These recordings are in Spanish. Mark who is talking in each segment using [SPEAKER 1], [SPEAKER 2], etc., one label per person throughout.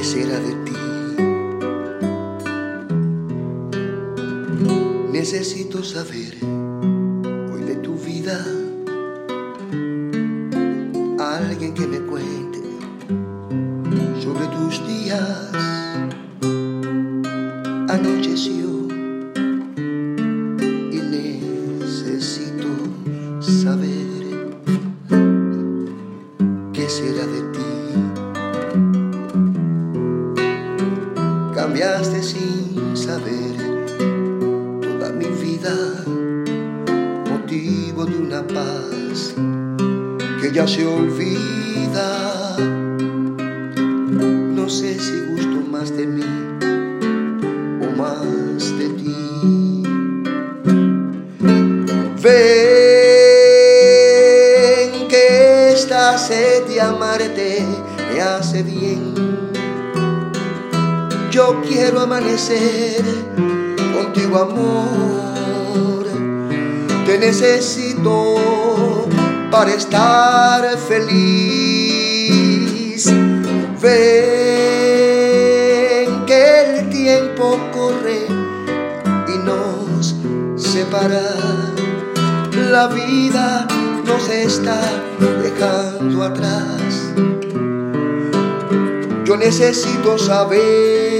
[SPEAKER 1] ¿Qué será de ti? Necesito saber hoy de tu vida. Alguien que me cuente sobre tus días. Cambiaste sin saber toda mi vida, motivo de una paz que ya se olvida. No sé si gusto más de mí o más de ti. Ven que esta sed de amarte me hace bien. Yo quiero amanecer contigo, amor. Te necesito para estar feliz. Ven que el tiempo corre y nos separa. La vida nos está dejando atrás. Yo necesito saber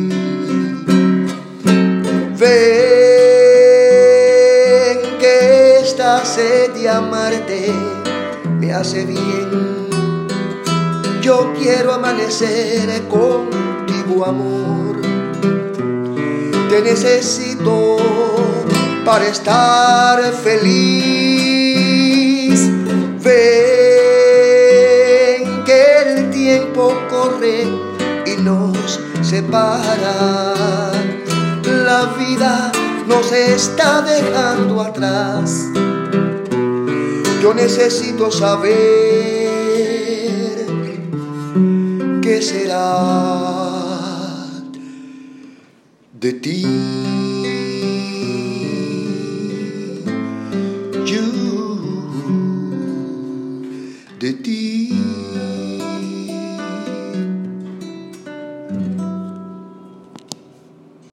[SPEAKER 1] Esta sed de amarte me hace bien. Yo quiero amanecer contigo, amor. Te necesito para estar feliz. Ven que el tiempo corre y nos separa. La vida nos está dejando atrás. Yo necesito saber qué será de ti.